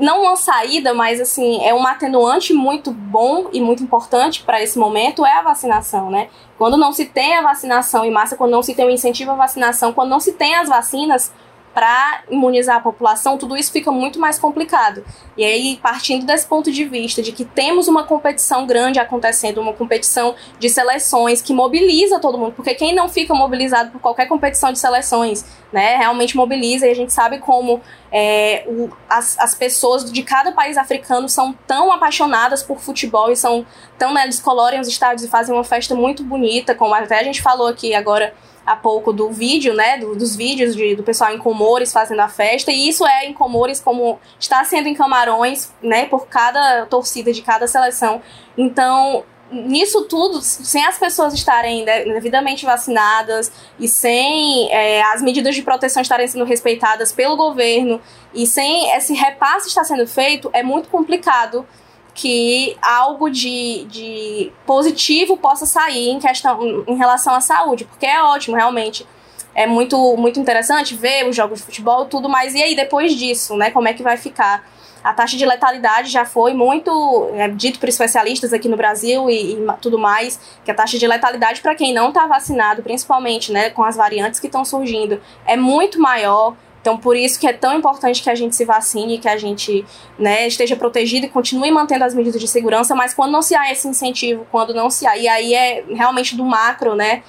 Speaker 3: não uma saída, mas assim, é um atenuante muito bom e muito importante para esse momento é a vacinação, né? Quando não se tem a vacinação em massa, quando não se tem o incentivo à vacinação, quando não se tem as vacinas, para imunizar a população, tudo isso fica muito mais complicado. E aí, partindo desse ponto de vista de que temos uma competição grande acontecendo, uma competição de seleções que mobiliza todo mundo, porque quem não fica mobilizado por qualquer competição de seleções, né, realmente mobiliza, e a gente sabe como é, o, as, as pessoas de cada país africano são tão apaixonadas por futebol e são tão, né, eles colorem os estádios e fazem uma festa muito bonita, como até a gente falou aqui agora há pouco do vídeo, né, do, dos vídeos de, do pessoal em Comores fazendo a festa, e isso é em Comores como está sendo em Camarões, né, por cada torcida de cada seleção. Então, nisso tudo, sem as pessoas estarem devidamente vacinadas e sem é, as medidas de proteção estarem sendo respeitadas pelo governo e sem esse repasse estar sendo feito, é muito complicado que algo de, de positivo possa sair em questão em relação à saúde, porque é ótimo, realmente. É muito, muito interessante ver os jogos de futebol tudo mais. E aí, depois disso, né? Como é que vai ficar? A taxa de letalidade já foi muito é, dito por especialistas aqui no Brasil e, e, tudo mais, que a taxa de letalidade para quem não está vacinado, principalmente né, com as variantes que estão surgindo, é muito maior. Então, por isso que é tão importante que a gente se vacine, que a gente né, esteja protegido e continue mantendo as medidas de segurança, mas quando não se há esse incentivo, quando não se há, e aí é realmente do macro, né?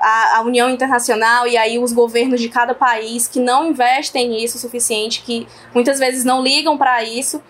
Speaker 3: A, a União Internacional e aí os governos de cada país que não investem nisso o suficiente, que muitas vezes não ligam para isso.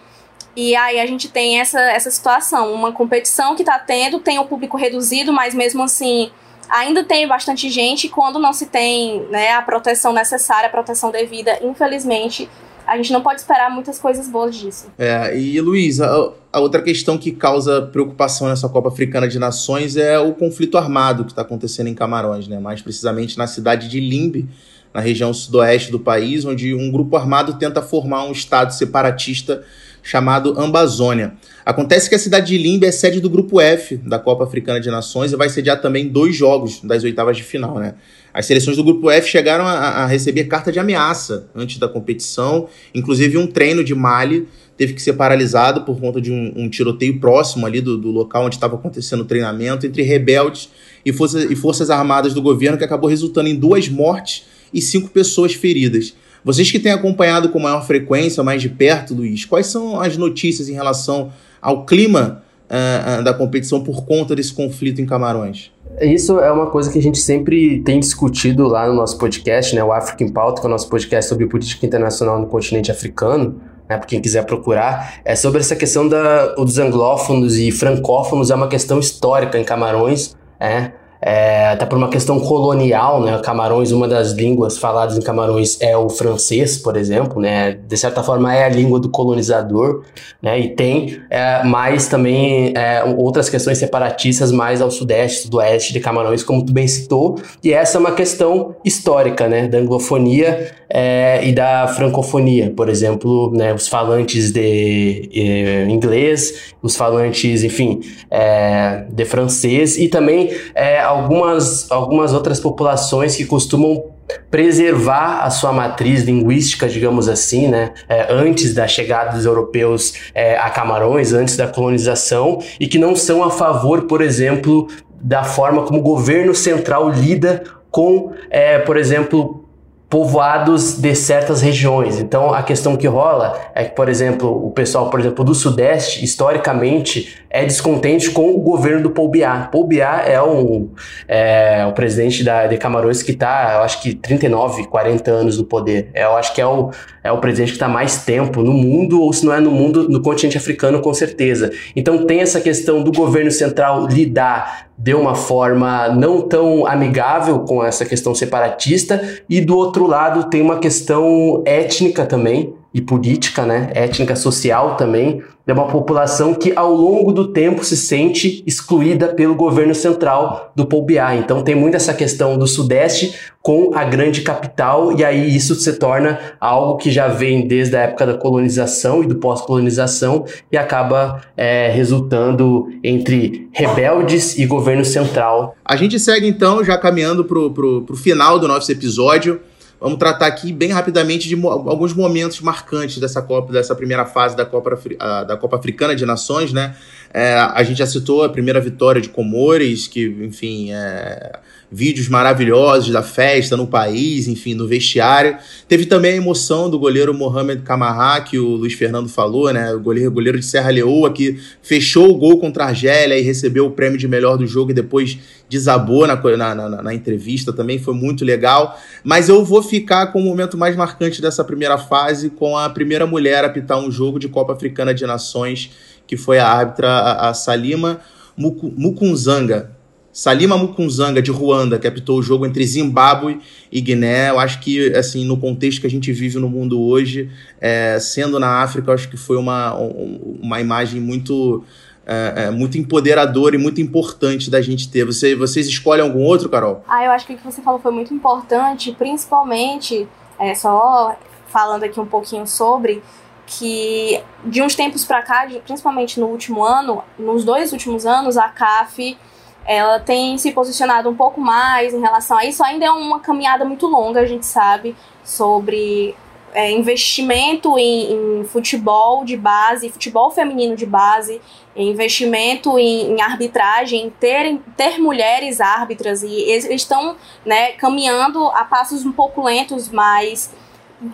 Speaker 3: E aí a gente tem essa, essa situação, uma competição que está tendo, tem o público reduzido, mas mesmo assim ainda tem bastante gente quando não se tem né, a proteção necessária, a proteção devida, infelizmente, a gente não pode esperar muitas coisas boas disso.
Speaker 2: É, e Luiz, a, a, outra questão que causa preocupação nessa Copa Africana de Nações é o conflito armado que está acontecendo em Camarões, né? mais precisamente na cidade de Limbe, na região sudoeste do país, onde um grupo armado tenta formar um estado separatista chamado Ambazônia. Acontece que a cidade de Limbe é sede do grupo F da Copa Africana de Nações e vai sediar também dois jogos das oitavas de final, né? As seleções do grupo F chegaram a, a receber carta de ameaça antes da competição, inclusive um treino de Mali teve que ser paralisado por conta de um, um tiroteio próximo ali do, do local onde estava acontecendo o treinamento entre rebeldes e, e forças armadas do governo que acabou resultando em duas mortes e cinco pessoas feridas. Vocês que têm acompanhado com maior frequência, mais de perto, Luiz, quais são as notícias em relação ao clima uh, uh, da competição por conta desse conflito em Camarões?
Speaker 4: Isso é uma coisa que a gente sempre tem discutido lá no nosso podcast, né? O African Pauta, que é o nosso podcast sobre política internacional no continente africano, né? Para quem quiser procurar, é sobre essa questão da, dos anglófonos e francófonos, é uma questão histórica em Camarões, é é, até por uma questão colonial, né? Camarões, uma das línguas faladas em Camarões é o francês, por exemplo, né? De certa forma é a língua do colonizador, né? E tem é, mais também é, outras questões separatistas mais ao sudeste, sudoeste de Camarões, como tu bem citou. E essa é uma questão histórica, né? Da anglofonia é, e da francofonia, por exemplo, né? Os falantes de é, inglês, os falantes, enfim, é, de francês e também algumas, algumas outras populações que costumam preservar a sua matriz linguística, digamos assim, né, é, antes da chegada dos europeus é, a Camarões, antes da colonização, e que não são a favor, por exemplo, da forma como o governo central lida com, é, por exemplo, povoados de certas regiões. Então, a questão que rola é que, por exemplo, o pessoal, por exemplo, do Sudeste, historicamente, é descontente com o governo do Paul Biá. Paul Biá é, um, é o presidente da, de Camarões que está, eu acho que 39, 40 anos no poder. É, eu acho que é o, é o presidente que está mais tempo no mundo, ou se não é no mundo, no continente africano, com certeza. Então, tem essa questão do governo central lidar de uma forma não tão amigável com essa questão separatista, e do outro lado tem uma questão étnica também, e política, né, étnica social também, de uma população que ao longo do tempo se sente excluída pelo governo central do Biá. Então tem muito essa questão do Sudeste com a grande capital e aí isso se torna algo que já vem desde a época da colonização e do pós-colonização e acaba é, resultando entre rebeldes e governo central.
Speaker 2: A gente segue então já caminhando para o final do nosso episódio. Vamos tratar aqui bem rapidamente de mo alguns momentos marcantes dessa Copa, dessa primeira fase da Copa, da Copa Africana de Nações, né? É, a gente já citou a primeira vitória de Comores, que, enfim, é, vídeos maravilhosos da festa no país, enfim, no vestiário. Teve também a emoção do goleiro Mohamed Camará, que o Luiz Fernando falou, né? O goleiro, goleiro de Serra Leoa, que fechou o gol contra a Argélia e recebeu o prêmio de melhor do jogo e depois desabou na, na, na, na entrevista também, foi muito legal. Mas eu vou ficar com o momento mais marcante dessa primeira fase, com a primeira mulher a apitar um jogo de Copa Africana de Nações, que foi a árbitra a, a Salima Mukunzanga. Salima Mukunzanga, de Ruanda, que apitou o jogo entre Zimbábue e Guiné. Eu acho que, assim, no contexto que a gente vive no mundo hoje, é, sendo na África, eu acho que foi uma, uma imagem muito, é, é, muito empoderadora e muito importante da gente ter. Você, vocês escolhem algum outro, Carol?
Speaker 3: Ah, eu acho que o que você falou foi muito importante, principalmente, é, só falando aqui um pouquinho sobre que de uns tempos para cá, principalmente no último ano, nos dois últimos anos, a CAF ela tem se posicionado um pouco mais em relação a isso. Ainda é uma caminhada muito longa, a gente sabe, sobre é, investimento em, em, futebol de base, futebol feminino de base, investimento em, em arbitragem, ter, ter mulheres árbitras, e eles estão né, caminhando a passos um pouco lentos, mas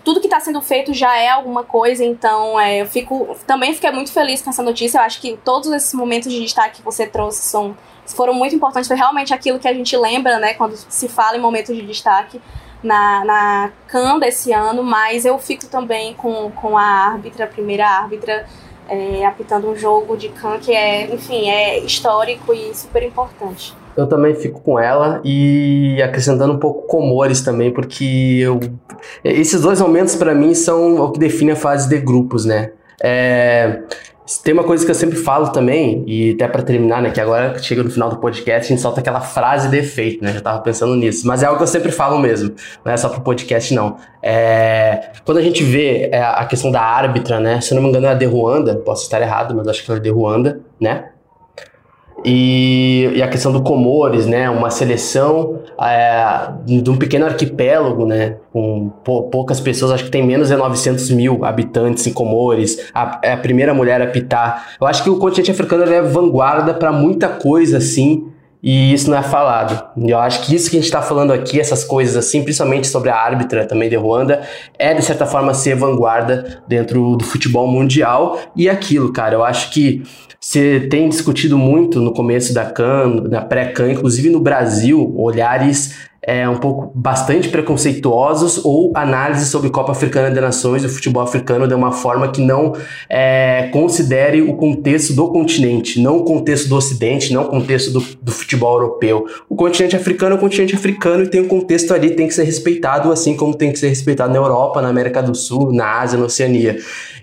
Speaker 3: tudo que está sendo feito já é alguma coisa, então é, eu fico também fiquei muito feliz com essa notícia. Eu acho que todos esses momentos de destaque que você trouxe são foram muito importantes, foi realmente aquilo que a gente lembra, né, quando se fala em momentos de destaque na, na CAN desse ano, mas eu fico também com, com a árbitra, a primeira árbitra, é, apitando um jogo de CAN que é, enfim, é histórico e super importante.
Speaker 4: Eu também fico com ela e acrescentando um pouco Comores também, porque eu, esses dois momentos para mim são o que define a fase de grupos, né? É, tem uma coisa que eu sempre falo também, e até para terminar, né, que agora chega no final do podcast, a gente solta aquela frase de efeito, né? Já tava pensando nisso, mas é algo que eu sempre falo mesmo, não é só pro podcast, não. É, quando a gente vê é, a questão da árbitra, né? Se eu não me engano, é a de Ruanda, posso estar errado, mas acho que ela é de Ruanda, né? E, e, a questão do Comores, né, uma seleção é, de um pequeno arquipélago, né, com poucas pessoas, acho que tem menos de 900 mil habitantes em Comores, a, é a primeira mulher a pitar. Eu acho que o continente africano é vanguarda para muita coisa, assim, e isso não é falado. E eu acho que isso que a gente está falando aqui, essas coisas assim, principalmente sobre a árbitra também de Ruanda, é de certa forma ser vanguarda dentro do futebol mundial. E aquilo, cara, eu acho que você tem discutido muito no começo da CAN, na pré-CAN, inclusive no Brasil, olhares é, um pouco bastante preconceituosos ou análises sobre Copa Africana de Nações e futebol africano de uma forma que não é, considere o contexto do continente, não o contexto do Ocidente, não o contexto do, do, futebol europeu. O continente africano é o continente africano e tem um contexto ali tem que ser respeitado, assim como tem que ser respeitado na Europa, na América do Sul, na Ásia, na Oceania.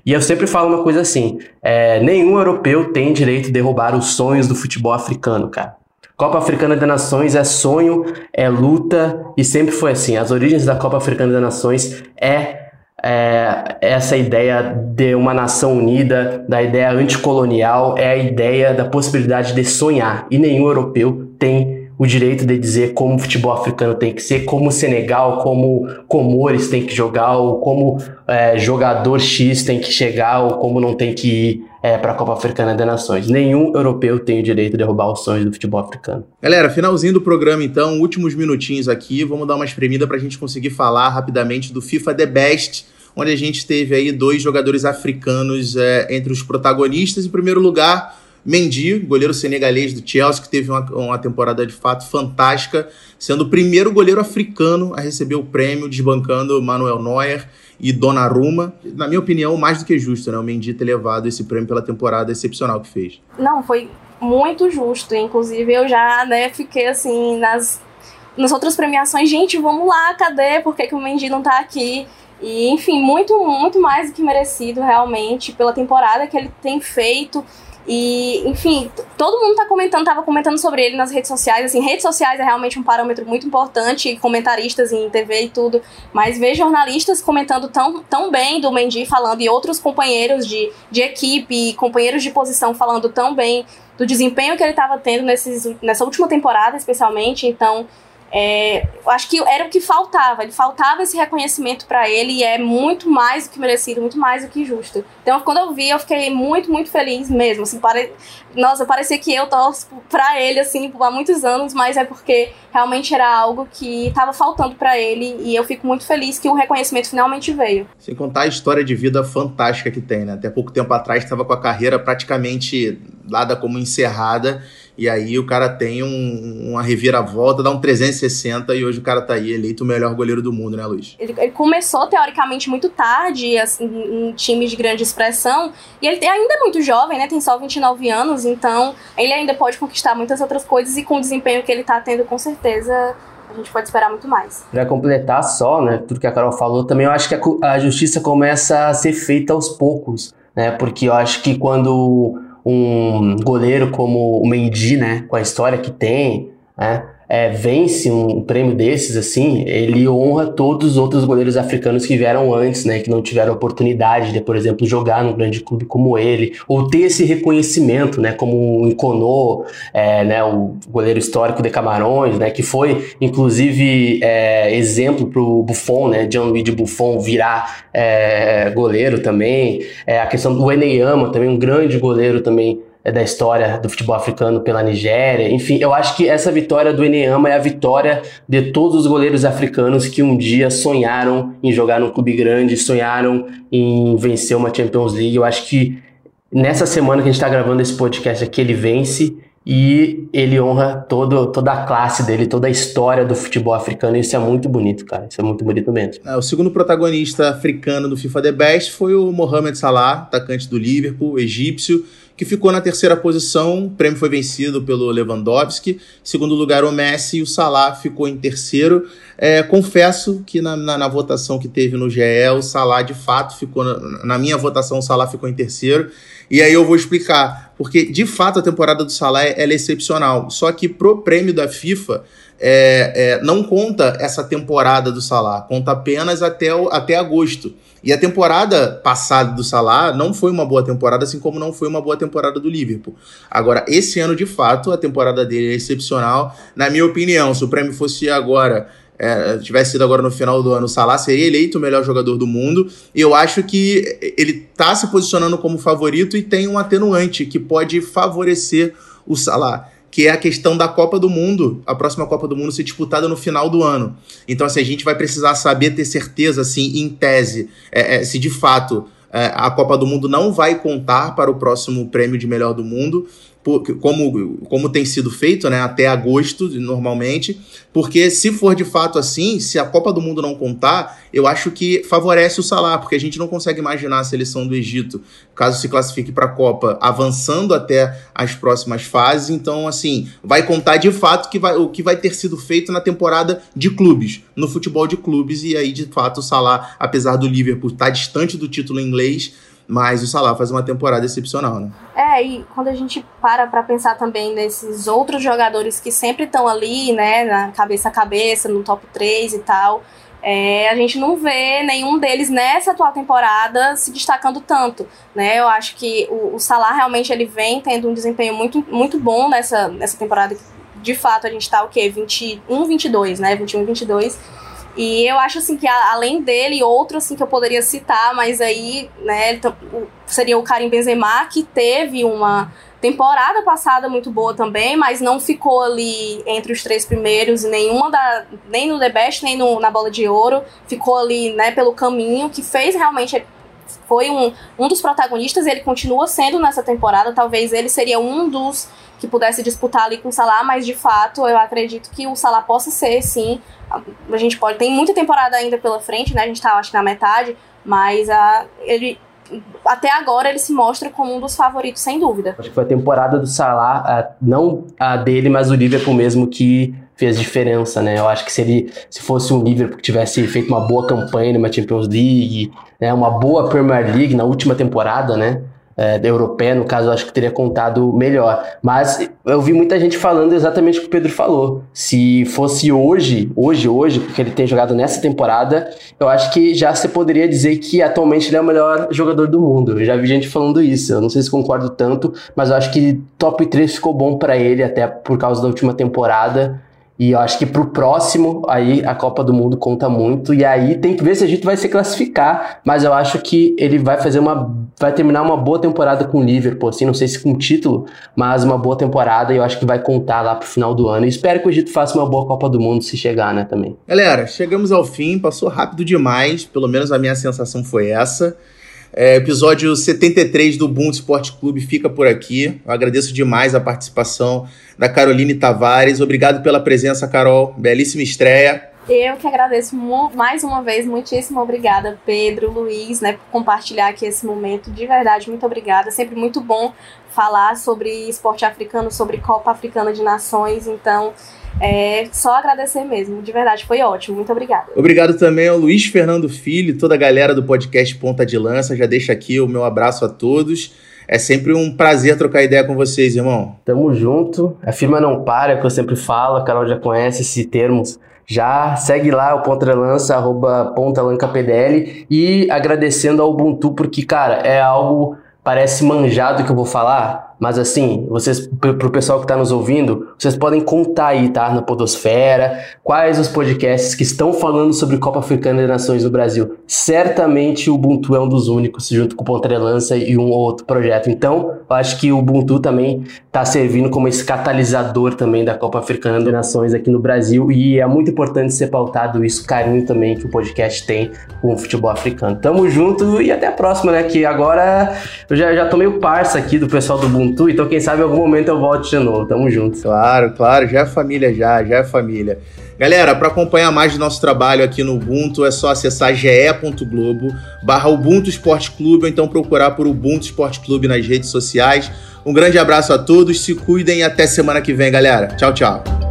Speaker 4: E eu sempre falo uma coisa assim: é, nenhum europeu tem direito de derrubar os sonhos do futebol africano, cara. Copa Africana das Nações é sonho, é luta e sempre foi assim. As origens da Copa Africana das Nações é, é essa ideia de uma nação unida, da ideia anticolonial, é a ideia da possibilidade de sonhar. E nenhum europeu tem o direito de dizer como o futebol africano tem que ser, como o Senegal, como Comores tem que jogar, ou como é, jogador X tem que chegar, ou como não tem que ir é, para a Copa Africana das Nações. Nenhum europeu tem o direito de derrubar os sonhos do futebol africano.
Speaker 2: Galera, finalzinho do programa então, últimos minutinhos aqui, vamos dar uma espremida para a gente conseguir falar rapidamente do FIFA The Best, onde a gente teve aí dois jogadores africanos é, entre os protagonistas. Em primeiro lugar, Mendy, goleiro senegalês do Chelsea, que teve uma, uma, temporada de fato fantástica, sendo o primeiro goleiro africano a receber o prêmio, desbancando Manuel Neuer e Donnarumma. Na minha opinião, mais do que justo, né? O Mendy ter levado esse prêmio pela temporada excepcional que fez.
Speaker 3: Não, foi muito justo. Inclusive, eu já né, fiquei assim nas, nas outras premiações, gente, vamos lá, cadê? Por que, que o Mendy não tá aqui? E, enfim, muito, muito mais do que merecido, realmente, pela temporada que ele tem feito. E, enfim, todo mundo tá comentando, tava comentando sobre ele nas redes sociais. Assim, redes sociais é realmente um parâmetro muito importante, comentaristas em TV e tudo. Mas ver jornalistas comentando tão, tão bem do Mendy falando, e outros companheiros de, de equipe, companheiros de posição falando tão bem do desempenho que ele estava tendo nesses, nessa última temporada, especialmente. Então, é, eu acho que era o que faltava. Ele faltava esse reconhecimento para ele e é muito mais do que merecido, muito mais do que justo. Então, quando eu vi, eu fiquei muito, muito feliz mesmo. Assim, pare... Nossa, parecia que eu torço para ele assim há muitos anos, mas é porque realmente era algo que estava faltando para ele e eu fico muito feliz que o reconhecimento finalmente veio.
Speaker 2: Sem contar a história de vida fantástica que tem, né? Até pouco tempo atrás estava com a carreira praticamente dada como encerrada e aí o cara tem um, uma reviravolta, dá um 360 e hoje o cara tá aí eleito o melhor goleiro do mundo, né, Luiz?
Speaker 3: Ele, ele começou, teoricamente, muito tarde, assim, em times de grande expressão, e ele ainda é muito jovem, né, tem só 29 anos, então ele ainda pode conquistar muitas outras coisas e com o desempenho que ele tá tendo, com certeza, a gente pode esperar muito mais.
Speaker 4: Para completar só, né, tudo que a Carol falou, também eu acho que a, a justiça começa a ser feita aos poucos, né, porque eu acho que quando um goleiro como o Mendy, né, com a história que tem, né, é, vence um prêmio desses, assim, ele honra todos os outros goleiros africanos que vieram antes, né, que não tiveram oportunidade de, por exemplo, jogar num grande clube como ele, ou ter esse reconhecimento, né, como o Inconô, é, né, o goleiro histórico de Camarões, né, que foi, inclusive, é, exemplo para o Buffon, né, Gianluigi Buffon virar é, goleiro também, é, a questão do Eneyama, também um grande goleiro também da história do futebol africano pela Nigéria. Enfim, eu acho que essa vitória do Eneama é a vitória de todos os goleiros africanos que um dia sonharam em jogar num clube grande, sonharam em vencer uma Champions League. Eu acho que nessa semana que a gente está gravando esse podcast aqui, ele vence e ele honra todo, toda a classe dele, toda a história do futebol africano. Isso é muito bonito, cara. Isso é muito bonito mesmo.
Speaker 2: É, o segundo protagonista africano do FIFA The Best foi o Mohamed Salah, atacante do Liverpool, egípcio que ficou na terceira posição. O prêmio foi vencido pelo Lewandowski. Segundo lugar, o Messi e o Salah ficou em terceiro. É, confesso que na, na, na, votação que teve no GE, o Salah de fato ficou. Na, na, minha votação, o Salah ficou em terceiro. E aí eu vou explicar. Porque de fato a temporada do Salah é, é excepcional. Só que pro prêmio da FIFA. É, é, não conta essa temporada do Salah, conta apenas até, o, até agosto. E a temporada passada do Salah não foi uma boa temporada, assim como não foi uma boa temporada do Liverpool. Agora, esse ano, de fato, a temporada dele é excepcional. Na minha opinião, se o prêmio fosse agora é, tivesse sido agora no final do ano, o Salah seria eleito o melhor jogador do mundo. E eu acho que ele está se posicionando como favorito e tem um atenuante que pode favorecer o Salah que é a questão da Copa do Mundo, a próxima Copa do Mundo ser disputada no final do ano. Então, assim, a gente vai precisar saber, ter certeza, assim, em tese, é, é, se de fato é, a Copa do Mundo não vai contar para o próximo prêmio de melhor do mundo, como, como tem sido feito, né, até agosto, normalmente, porque se for de fato assim, se a Copa do Mundo não contar, eu acho que favorece o Salah, porque a gente não consegue imaginar a seleção do Egito, caso se classifique para a Copa, avançando até as próximas fases, então, assim, vai contar de fato que vai, o que vai ter sido feito na temporada de clubes, no futebol de clubes, e aí, de fato, o Salah, apesar do Liverpool estar distante do título inglês, mas o Salah faz uma temporada excepcional, né?
Speaker 3: É, e quando a gente para para pensar também nesses outros jogadores que sempre estão ali, né, na cabeça a cabeça, no top 3 e tal, é, a gente não vê nenhum deles nessa atual temporada se destacando tanto, né? Eu acho que o, o Salah realmente ele vem tendo um desempenho muito, muito bom nessa, nessa temporada. De fato, a gente tá o quê? 21, 22, né? 21, 22 e eu acho assim que além dele, outro assim que eu poderia citar, mas aí, né, seria o Karim Benzema, que teve uma temporada passada muito boa também, mas não ficou ali entre os três primeiros, nenhuma da, nem no The Best, nem no, na Bola de Ouro, ficou ali, né, pelo caminho, que fez realmente foi um, um dos protagonistas, ele continua sendo nessa temporada, talvez ele seria um dos que pudesse disputar ali com o Salah, mas de fato eu acredito que o Salah possa ser, sim. A gente pode. Tem muita temporada ainda pela frente, né? A gente tá, acho que na metade, mas a, ele. Até agora ele se mostra como um dos favoritos, sem dúvida.
Speaker 4: Acho que foi a temporada do Salah, não a dele, mas o Liverpool mesmo que fez diferença, né? Eu acho que se ele se fosse um Liverpool que tivesse feito uma boa campanha numa Champions League, né, uma boa Premier League na última temporada, né? É, europeia, no caso, eu acho que teria contado melhor. Mas eu vi muita gente falando exatamente o que o Pedro falou. Se fosse hoje, hoje, hoje, porque ele tem jogado nessa temporada, eu acho que já se poderia dizer que atualmente ele é o melhor jogador do mundo. Eu já vi gente falando isso. Eu não sei se concordo tanto, mas eu acho que top 3 ficou bom para ele, até por causa da última temporada. E eu acho que pro próximo, aí a Copa do Mundo conta muito. E aí tem que ver se a gente vai se classificar. Mas eu acho que ele vai fazer uma. Vai terminar uma boa temporada com o Liverpool, assim, não sei se com título, mas uma boa temporada. E eu acho que vai contar lá pro final do ano. E espero que o Egito faça uma boa Copa do Mundo se chegar, né, também.
Speaker 2: Galera, chegamos ao fim, passou rápido demais. Pelo menos a minha sensação foi essa. É, episódio 73 do Boom Esporte Clube fica por aqui. Eu agradeço demais a participação da Caroline Tavares. Obrigado pela presença, Carol. Belíssima estreia.
Speaker 3: Eu que agradeço mais uma vez, muitíssimo obrigada, Pedro, Luiz, né, por compartilhar aqui esse momento. De verdade, muito obrigada. Sempre muito bom falar sobre esporte africano, sobre Copa Africana de Nações. Então, é só agradecer mesmo, de verdade, foi ótimo. Muito obrigada.
Speaker 2: Obrigado também ao Luiz Fernando Filho, toda a galera do podcast Ponta de Lança. Já deixa aqui o meu abraço a todos. É sempre um prazer trocar ideia com vocês, irmão.
Speaker 4: Tamo junto. A firma não para, é o que eu sempre falo. A Carol já conhece esse termo. Já segue lá o Ponta de Lança, arroba PontaLancaPDL. E agradecendo ao Ubuntu, porque, cara, é algo parece manjado que eu vou falar, mas assim, vocês, pro pessoal que está nos ouvindo, vocês podem contar aí, tá? Na Podosfera, quais os podcasts que estão falando sobre Copa Africana de Nações no Brasil. Certamente o Ubuntu é um dos únicos, junto com o Pontrelança e um outro projeto. Então, eu acho que o Ubuntu também está servindo como esse catalisador também da Copa Africana de Nações aqui no Brasil. E é muito importante ser pautado isso, carinho também que o podcast tem com o futebol africano. Tamo junto e até a próxima, né? Que agora eu já, já tô meio parça aqui do pessoal do Ubuntu Ubuntu, então quem sabe em algum momento eu volte de novo. Tamo junto.
Speaker 2: Claro, claro, já é família já, já é família. Galera, para acompanhar mais do nosso trabalho aqui no Ubuntu, é só acessar ge.globo barra Ubuntu Esporte Clube, ou então procurar por Ubuntu Esporte Clube nas redes sociais. Um grande abraço a todos, se cuidem e até semana que vem, galera. Tchau, tchau.